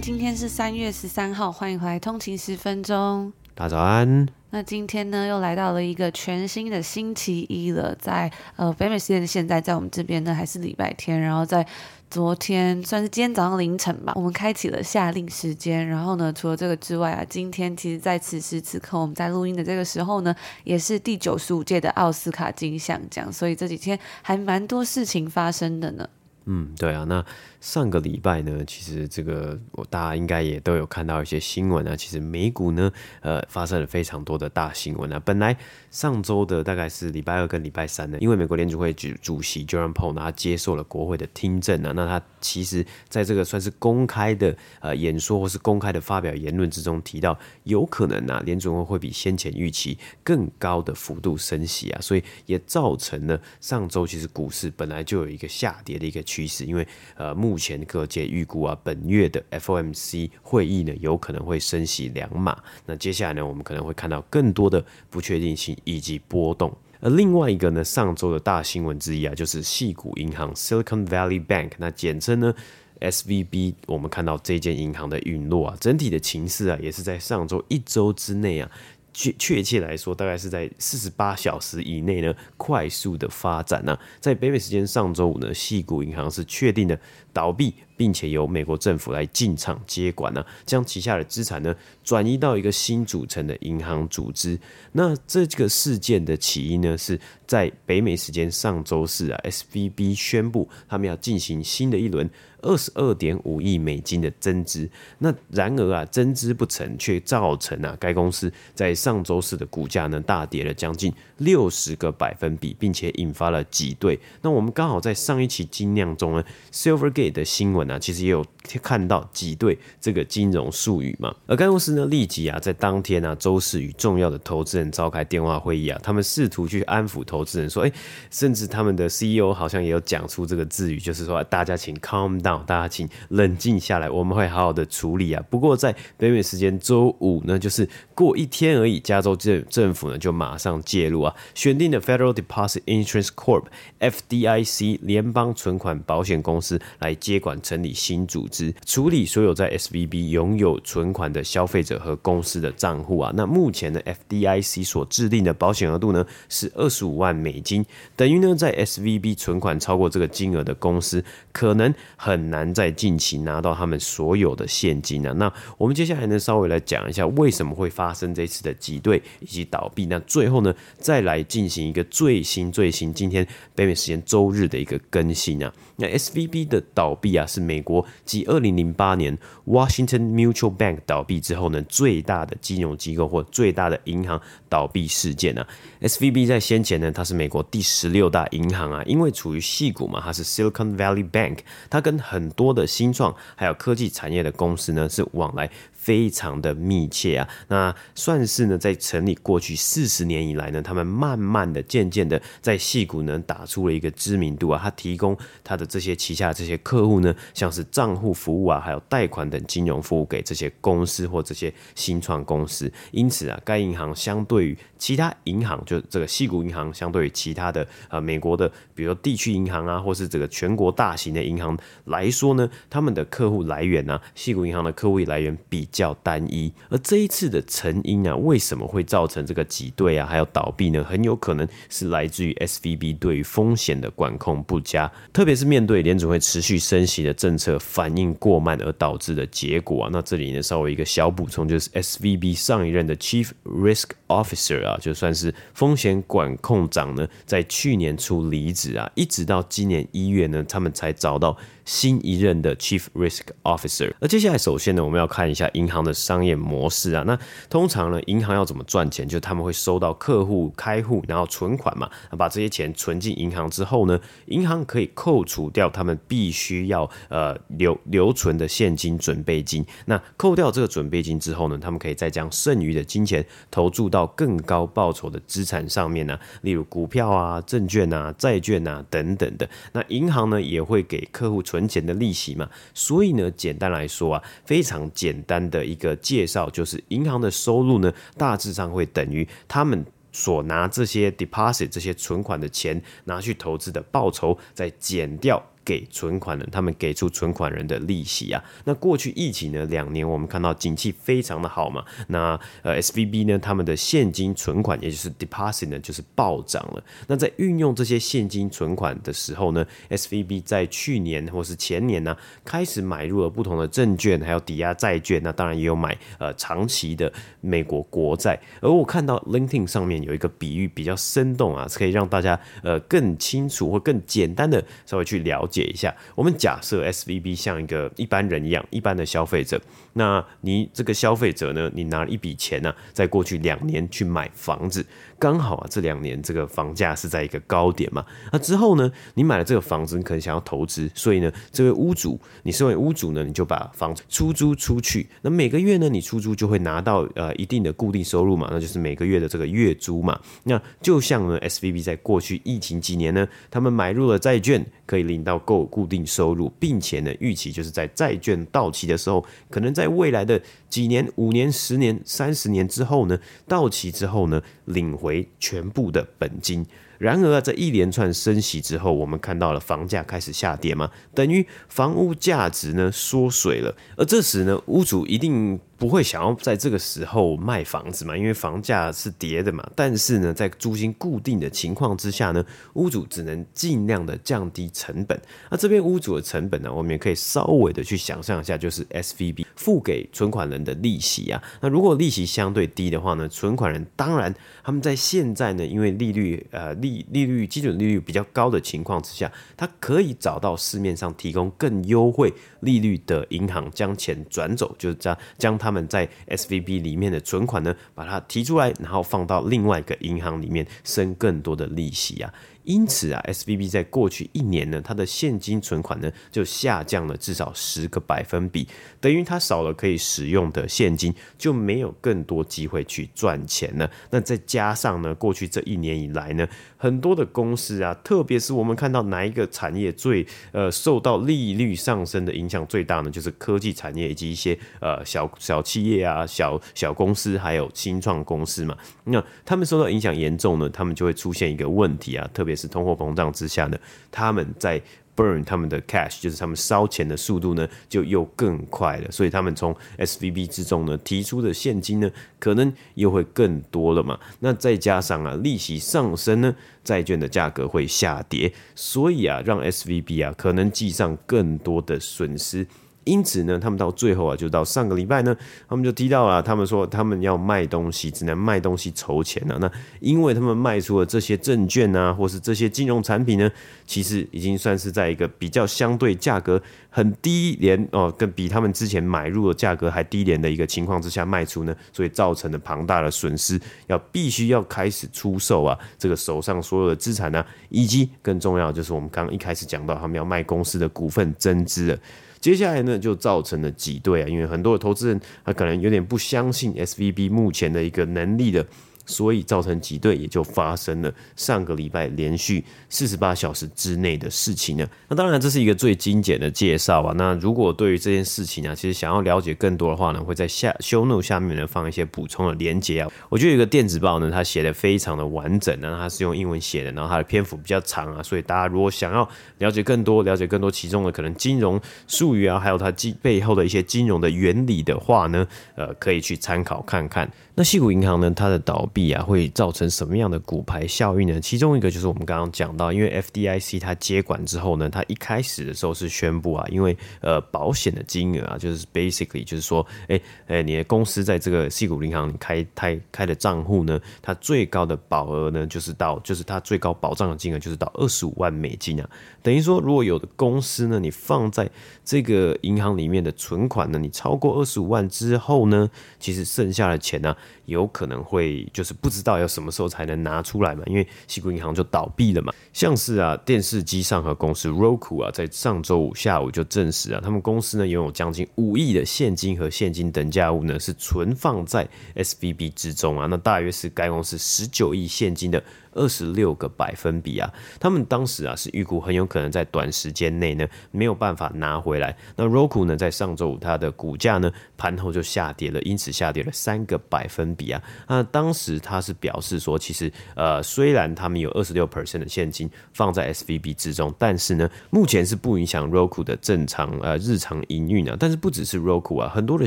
今天是三月十三号，欢迎回来通勤十分钟。大家早安。那今天呢，又来到了一个全新的星期一了，在呃北美时间的现在，在我们这边呢还是礼拜天，然后在昨天算是今天早上凌晨吧，我们开启了夏令时间。然后呢，除了这个之外啊，今天其实在此时此刻我们在录音的这个时候呢，也是第九十五届的奥斯卡金像奖，所以这几天还蛮多事情发生的呢。嗯，对啊，那。上个礼拜呢，其实这个我大家应该也都有看到一些新闻啊。其实美股呢，呃，发生了非常多的大新闻啊。本来上周的大概是礼拜二跟礼拜三呢，因为美国联储会主主席 Jerome Powell 他接受了国会的听证啊，那他其实在这个算是公开的呃演说或是公开的发表言论之中提到，有可能啊联储会会比先前预期更高的幅度升息啊，所以也造成了上周其实股市本来就有一个下跌的一个趋势，因为呃目目前各界预估啊，本月的 FOMC 会议呢，有可能会升息两码。那接下来呢，我们可能会看到更多的不确定性以及波动。而另外一个呢，上周的大新闻之一啊，就是矽谷银行 Silicon Valley Bank，那简称呢 SVB。我们看到这间银行的陨落啊，整体的情势啊，也是在上周一周之内啊。确确切来说，大概是在四十八小时以内呢，快速的发展呢、在北美时间上周五呢，矽谷银行是确定的倒闭。并且由美国政府来进场接管呢、啊，将旗下的资产呢转移到一个新组成的银行组织。那这个事件的起因呢，是在北美时间上周四啊，SVB 宣布他们要进行新的一轮二十二点五亿美金的增资。那然而啊，增资不成，却造成啊该公司在上周四的股价呢大跌了将近六十个百分比，并且引发了挤兑。那我们刚好在上一期精酿中呢，Silvergate 的新闻。啊其实也有看到挤兑这个金融术语嘛，而该公司呢立即啊在当天啊周四与重要的投资人召开电话会议啊，他们试图去安抚投资人说，哎，甚至他们的 CEO 好像也有讲出这个字语，就是说大家请 calm down，大家请冷静下来，我们会好好的处理啊。不过在北美时间周五呢，就是过一天而已，加州政政府呢就马上介入啊，选定了 Federal Deposit Insurance Corp（FDIC） 联邦存款保险公司来接管成。立新组织处理所有在 SVB 拥有存款的消费者和公司的账户啊，那目前呢 FDIC 所制定的保险额度呢是二十五万美金，等于呢在 SVB 存款超过这个金额的公司，可能很难在近期拿到他们所有的现金啊。那我们接下来呢稍微来讲一下为什么会发生这次的挤兑以及倒闭，那最后呢再来进行一个最新最新今天北美时间周日的一个更新啊。那 SVB 的倒倒闭啊是美国继二零零八年 Washington Mutual Bank 倒闭之后呢，最大的金融机构或最大的银行倒闭事件啊。SVB 在先前呢，它是美国第十六大银行啊，因为处于细股嘛，它是 Silicon Valley Bank，它跟很多的新创还有科技产业的公司呢是往来。非常的密切啊，那算是呢，在成立过去四十年以来呢，他们慢慢的、渐渐的在戏谷呢打出了一个知名度啊。他提供他的这些旗下这些客户呢，像是账户服务啊，还有贷款等金融服务给这些公司或这些新创公司。因此啊，该银行相对于其他银行，就这个戏谷银行，相对于其他的呃美国的，比如说地区银行啊，或是这个全国大型的银行来说呢，他们的客户来源呢、啊，矽谷银行的客户来源比较单一。而这一次的成因啊，为什么会造成这个挤兑啊，还有倒闭呢？很有可能是来自于 SVB 对于风险的管控不佳，特别是面对联储会持续升息的政策反应过慢而导致的结果啊。那这里呢，稍微一个小补充，就是 SVB 上一任的 Chief Risk Officer 啊，就算是风险管控长呢，在去年初离职啊，一直到今年一月呢，他们才找到。新一任的 Chief Risk Officer。那接下来，首先呢，我们要看一下银行的商业模式啊。那通常呢，银行要怎么赚钱？就他们会收到客户开户，然后存款嘛，把这些钱存进银行之后呢，银行可以扣除掉他们必须要呃留留存的现金准备金。那扣掉这个准备金之后呢，他们可以再将剩余的金钱投注到更高报酬的资产上面呢，例如股票啊、证券啊、债券啊等等的。那银行呢，也会给客户。存钱的利息嘛，所以呢，简单来说啊，非常简单的一个介绍就是，银行的收入呢，大致上会等于他们所拿这些 deposit 这些存款的钱拿去投资的报酬，再减掉。给存款人，他们给出存款人的利息啊。那过去疫情呢，两年我们看到景气非常的好嘛。那呃，SVB 呢，他们的现金存款，也就是 deposit 呢，就是暴涨了。那在运用这些现金存款的时候呢，SVB 在去年或是前年呢，开始买入了不同的证券，还有抵押债券。那当然也有买呃长期的美国国债。而我看到 LinkedIn 上面有一个比喻比较生动啊，可以让大家呃更清楚或更简单的稍微去了解。解一下，我们假设 SVB 像一个一般人一样，一般的消费者。那你这个消费者呢？你拿一笔钱呢、在过去两年去买房子，刚好啊，这两年这个房价是在一个高点嘛。那之后呢，你买了这个房子，你可能想要投资，所以呢，这位屋主，你身为屋主呢，你就把房子出租出去。那每个月呢，你出租就会拿到呃一定的固定收入嘛，那就是每个月的这个月租嘛。那就像呢，SVB 在过去疫情几年呢，他们买入了债券，可以领到够固定收入，并且呢，预期就是在债券到期的时候，可能在未来的几年、五年、十年、三十年之后呢，到期之后呢，领回为全部的本金。然而，在一连串升息之后，我们看到了房价开始下跌嘛，等于房屋价值呢缩水了。而这时呢，屋主一定不会想要在这个时候卖房子嘛，因为房价是跌的嘛。但是呢，在租金固定的情况之下呢，屋主只能尽量的降低成本。那这边屋主的成本呢，我们也可以稍微的去想象一下，就是 SVB 付给存款人的利息啊。那如果利息相对低的话呢，存款人当然他们在现在呢，因为利率呃利利率基准利率比较高的情况之下，他可以找到市面上提供更优惠利率的银行，将钱转走，就是将将他他们在 SVB 里面的存款呢，把它提出来，然后放到另外一个银行里面，生更多的利息啊。因此啊，SVB 在过去一年呢，它的现金存款呢就下降了至少十个百分比，等于它少了可以使用的现金，就没有更多机会去赚钱了。那再加上呢，过去这一年以来呢，很多的公司啊，特别是我们看到哪一个产业最呃受到利率上升的影响最大呢？就是科技产业以及一些呃小小企业啊、小小公司还有新创公司嘛。那他们受到影响严重呢，他们就会出现一个问题啊，特别。也是通货膨胀之下呢，他们在 burn 他们的 cash，就是他们烧钱的速度呢，就又更快了。所以他们从 SVB 之中呢提出的现金呢，可能又会更多了嘛。那再加上啊，利息上升呢，债券的价格会下跌，所以啊，让 SVB 啊可能记上更多的损失。因此呢，他们到最后啊，就到上个礼拜呢，他们就提到了，他们说他们要卖东西，只能卖东西筹钱了。那因为他们卖出了这些证券啊，或是这些金融产品呢，其实已经算是在一个比较相对价格很低廉哦，跟比他们之前买入的价格还低廉的一个情况之下卖出呢，所以造成了庞大的损失，要必须要开始出售啊，这个手上所有的资产呢，以及更重要就是我们刚刚一开始讲到，他们要卖公司的股份增资了。接下来呢，就造成了挤兑啊，因为很多的投资人他可能有点不相信 SVB 目前的一个能力的，所以造成挤兑也就发生了上个礼拜连续四十八小时之内的事情呢。那当然这是一个最精简的介绍啊。那如果对于这件事情啊，其实想要了解更多的话呢，会在下 show note 下面呢放一些补充的连结啊。我觉得有一个电子报呢，它写的非常的完整呢，它是用英文写的，然后它的篇幅比较长啊，所以大家如果想要了解更多，了解更多其中的可能金融术语啊，还有它背背后的一些金融的原理的话呢，呃，可以去参考看看。那矽谷银行呢，它的倒闭啊，会造成什么样的骨牌效应呢？其中一个就是我们刚刚讲到，因为 FDIC 它接管之后呢，它一开始的时候是宣布啊，因为呃保险的金额啊，就是 basically 就是说，哎、欸、哎、你的公司在这个矽谷银行开开开的账户呢，它最高的保额呢，就是到就是它最高保障的金额就是到二十五万美金啊，等于说如果有的公司呢，你放在这个银行里面的存款呢，你超过二十五万之后呢，其实剩下的钱呢、啊。有可能会就是不知道要什么时候才能拿出来嘛，因为西谷银行就倒闭了嘛。像是啊，电视机上和公司 Roku 啊，在上周五下午就证实啊，他们公司呢拥有将近五亿的现金和现金等价物呢是存放在 S B B 之中啊，那大约是该公司十九亿现金的。二十六个百分比啊，他们当时啊是预估很有可能在短时间内呢没有办法拿回来。那 Roku 呢在上周五它的股价呢盘后就下跌了，因此下跌了三个百分比啊。那当时他是表示说，其实呃虽然他们有二十六 percent 的现金放在 SVB 之中，但是呢目前是不影响 Roku 的正常呃日常营运啊。但是不只是 Roku 啊，很多的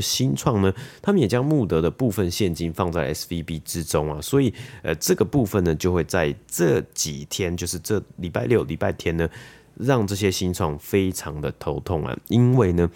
新创呢，他们也将募得的部分现金放在 SVB 之中啊，所以呃这个部分呢就会在在这几天，就是这礼拜六、礼拜天呢，让这些新创非常的头痛啊，因为呢。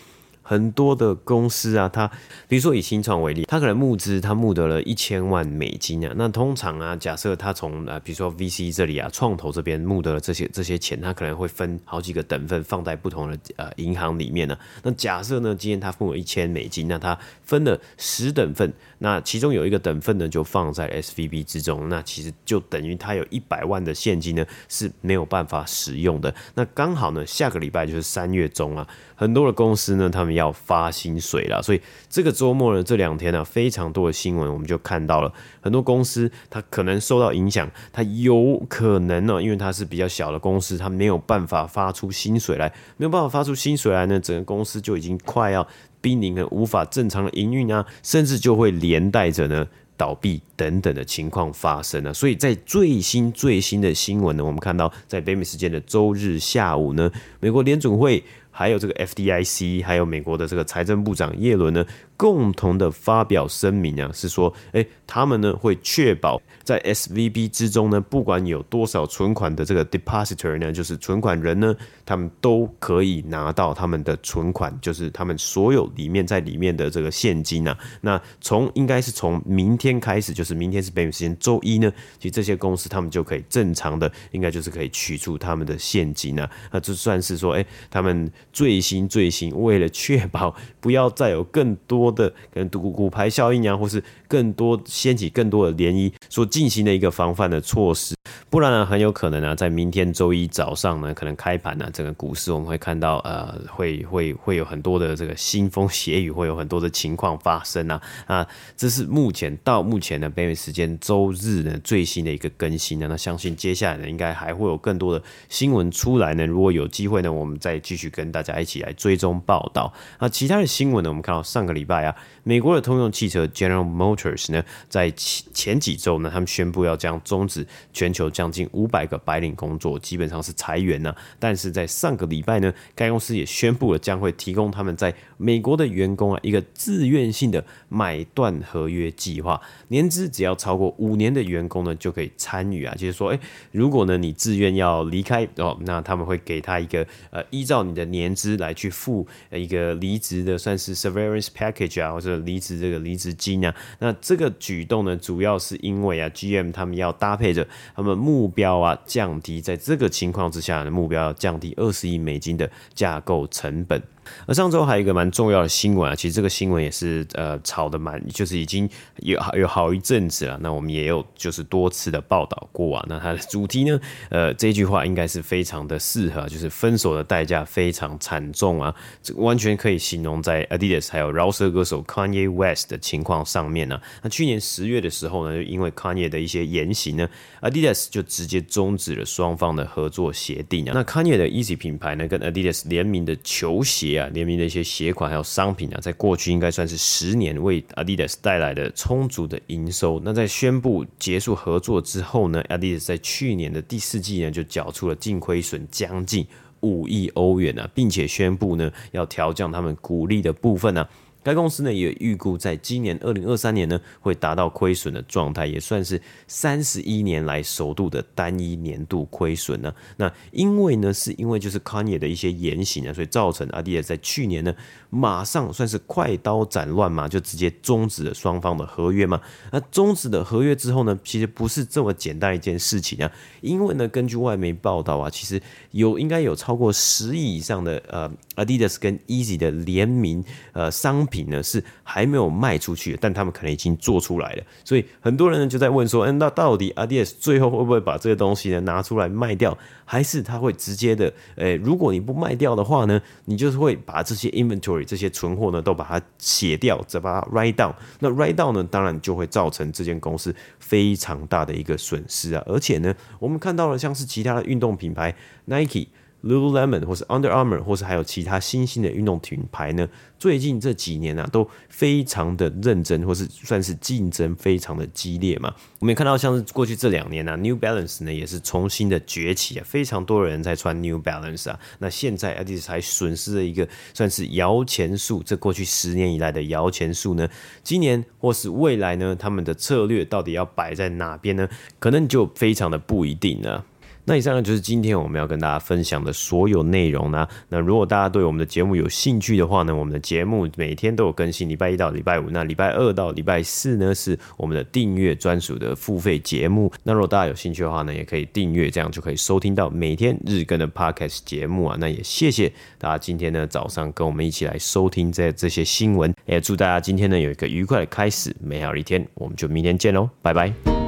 很多的公司啊，它比如说以新创为例，它可能募资，它募得了一千万美金啊。那通常啊，假设它从啊，比如说 VC 这里啊，创投这边募得了这些这些钱，它可能会分好几个等份放在不同的呃银行里面呢。那假设呢，今天它付了一千美金，那它分了十等份，那其中有一个等份呢就放在 SVB 之中，那其实就等于它有一百万的现金呢是没有办法使用的。那刚好呢，下个礼拜就是三月中啊。很多的公司呢，他们要要发薪水了，所以这个周末呢，这两天呢，非常多的新闻，我们就看到了很多公司，它可能受到影响，它有可能呢，因为它是比较小的公司，它没有办法发出薪水来，没有办法发出薪水来呢，整个公司就已经快要濒临了无法正常的营运啊，甚至就会连带着呢倒闭等等的情况发生了。所以在最新最新的新闻呢，我们看到在北美时间的周日下午呢，美国联准会。还有这个 FDIC，还有美国的这个财政部长耶伦呢，共同的发表声明啊，是说，哎，他们呢会确保在 SVB 之中呢，不管有多少存款的这个 depositor 呢，就是存款人呢，他们都可以拿到他们的存款，就是他们所有里面在里面的这个现金啊。那从应该是从明天开始，就是明天是北美时间周一呢，其实这些公司他们就可以正常的，应该就是可以取出他们的现金啊。那这算是说，哎，他们最新最新，为了确保不要再有更多。的可能骨骨牌效应啊，或是更多掀起更多的涟漪，所进行的一个防范的措施。不然呢，很有可能啊，在明天周一早上呢，可能开盘呢，整个股市我们会看到，呃，会会 会有很多的这个腥风血雨，会有很多的情况发生啊啊！这是目前到目前的北美时间周日呢最新的一个更新呢。那相信接下来呢，应该还会有更多的新闻出来呢。如果有机会呢，我们再继续跟大家一起来追踪报道。那其他的新闻呢，我们看到上个礼拜啊，美国的通用汽车 General Motors 呢，在前前几周呢，他们宣布要将终止全球。将近五百个白领工作基本上是裁员呢，但是在上个礼拜呢，该公司也宣布了将会提供他们在美国的员工啊一个自愿性的买断合约计划，年资只要超过五年的员工呢就可以参与啊，就是说，诶，如果呢你自愿要离开哦，那他们会给他一个呃依照你的年资来去付一个离职的算是 severance package 啊，或者离职这个离职金啊，那这个举动呢主要是因为啊 GM 他们要搭配着他们。目标啊，降低在这个情况之下的目标要降低二十亿美金的架构成本。而上周还有一个蛮重要的新闻啊，其实这个新闻也是呃炒的蛮，就是已经有有好一阵子了。那我们也有就是多次的报道过啊。那它的主题呢，呃，这句话应该是非常的适合，就是分手的代价非常惨重啊，这完全可以形容在 Adidas 还有饶舌歌手 Kanye West 的情况上面呢、啊。那去年十月的时候呢，就因为 Kanye 的一些言行呢，Adidas 就直接终止了双方的合作协定啊。那 Kanye 的 Yeezy 品牌呢，跟 Adidas 联名的球鞋啊。联名的一些鞋款还有商品啊，在过去应该算是十年为 Adidas 带来的充足的营收。那在宣布结束合作之后呢，Adidas 在去年的第四季呢就缴出了净亏损将近五亿欧元啊，并且宣布呢要调降他们股利的部分呢、该公司呢也预估在今年二零二三年呢会达到亏损的状态，也算是三十一年来首度的单一年度亏损呢。那因为呢是因为就是 Kanye 的一些言行啊，所以造成 Adidas 在去年呢马上算是快刀斩乱麻，就直接终止了双方的合约嘛。那终止了合约之后呢，其实不是这么简单一件事情啊，因为呢根据外媒报道啊，其实有应该有超过十亿以上的呃 Adidas 跟 Easy 的联名呃商。品呢是还没有卖出去，但他们可能已经做出来了，所以很多人呢就在问说，嗯，那到底 Adidas 最后会不会把这个东西呢拿出来卖掉，还是他会直接的，诶、如果你不卖掉的话呢，你就是会把这些 inventory 这些存货呢都把它写掉，再把它 write down，那 write down 呢，当然就会造成这间公司非常大的一个损失啊，而且呢，我们看到了像是其他的运动品牌 Nike。Lululemon 或是 Under Armour 或是还有其他新兴的运动品牌呢，最近这几年啊都非常的认真，或是算是竞争非常的激烈嘛。我们也看到像是过去这两年啊，New Balance 呢也是重新的崛起啊，非常多人在穿 New Balance 啊。那现在 Adidas 还损失了一个算是摇钱树，这过去十年以来的摇钱树呢，今年或是未来呢，他们的策略到底要摆在哪边呢？可能就非常的不一定了。那以上呢就是今天我们要跟大家分享的所有内容呢。那如果大家对我们的节目有兴趣的话呢，我们的节目每天都有更新，礼拜一到礼拜五，那礼拜二到礼拜四呢是我们的订阅专属的付费节目。那如果大家有兴趣的话呢，也可以订阅，这样就可以收听到每天日更的 Podcast 节目啊。那也谢谢大家今天呢早上跟我们一起来收听这这些新闻，也祝大家今天呢有一个愉快的开始，美好的一天，我们就明天见喽，拜拜。